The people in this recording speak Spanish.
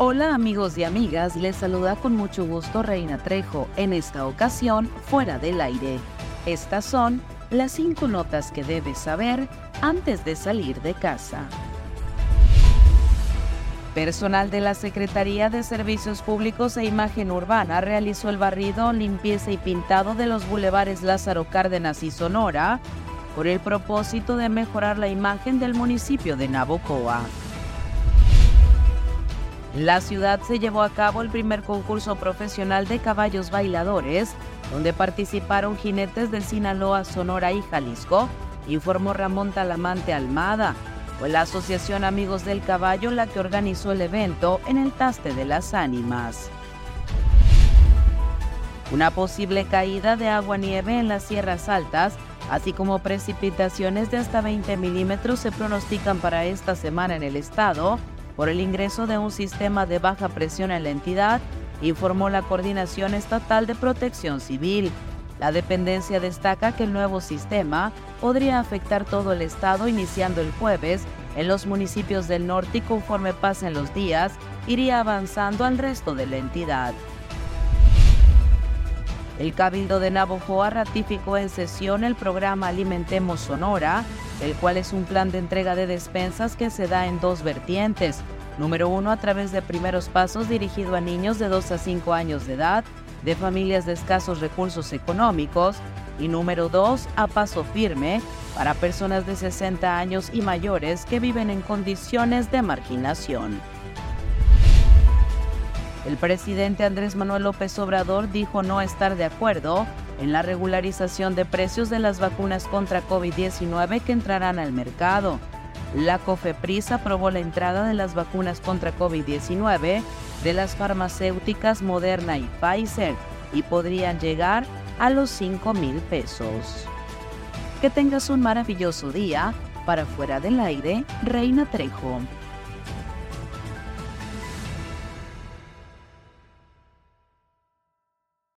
Hola amigos y amigas, les saluda con mucho gusto Reina Trejo, en esta ocasión fuera del aire. Estas son las cinco notas que debes saber antes de salir de casa. Personal de la Secretaría de Servicios Públicos e Imagen Urbana realizó el barrido, limpieza y pintado de los bulevares Lázaro Cárdenas y Sonora por el propósito de mejorar la imagen del municipio de Nabocoa. La ciudad se llevó a cabo el primer concurso profesional de caballos bailadores, donde participaron jinetes de Sinaloa, Sonora y Jalisco, informó Ramón Talamante Almada. Fue la Asociación Amigos del Caballo la que organizó el evento en el Taste de las Ánimas. Una posible caída de agua-nieve en las sierras altas, así como precipitaciones de hasta 20 milímetros se pronostican para esta semana en el estado, por el ingreso de un sistema de baja presión en la entidad, informó la Coordinación Estatal de Protección Civil. La dependencia destaca que el nuevo sistema podría afectar todo el estado iniciando el jueves en los municipios del norte y conforme pasen los días iría avanzando al resto de la entidad. El Cabildo de Navojoa ratificó en sesión el programa Alimentemos Sonora, el cual es un plan de entrega de despensas que se da en dos vertientes. Número uno, a través de primeros pasos dirigido a niños de 2 a 5 años de edad, de familias de escasos recursos económicos. Y número dos, a paso firme, para personas de 60 años y mayores que viven en condiciones de marginación. El presidente Andrés Manuel López Obrador dijo no estar de acuerdo en la regularización de precios de las vacunas contra COVID-19 que entrarán al mercado. La COFEPRIS aprobó la entrada de las vacunas contra COVID-19 de las farmacéuticas Moderna y Pfizer y podrían llegar a los 5 mil pesos. Que tengas un maravilloso día. Para fuera del aire, Reina Trejo.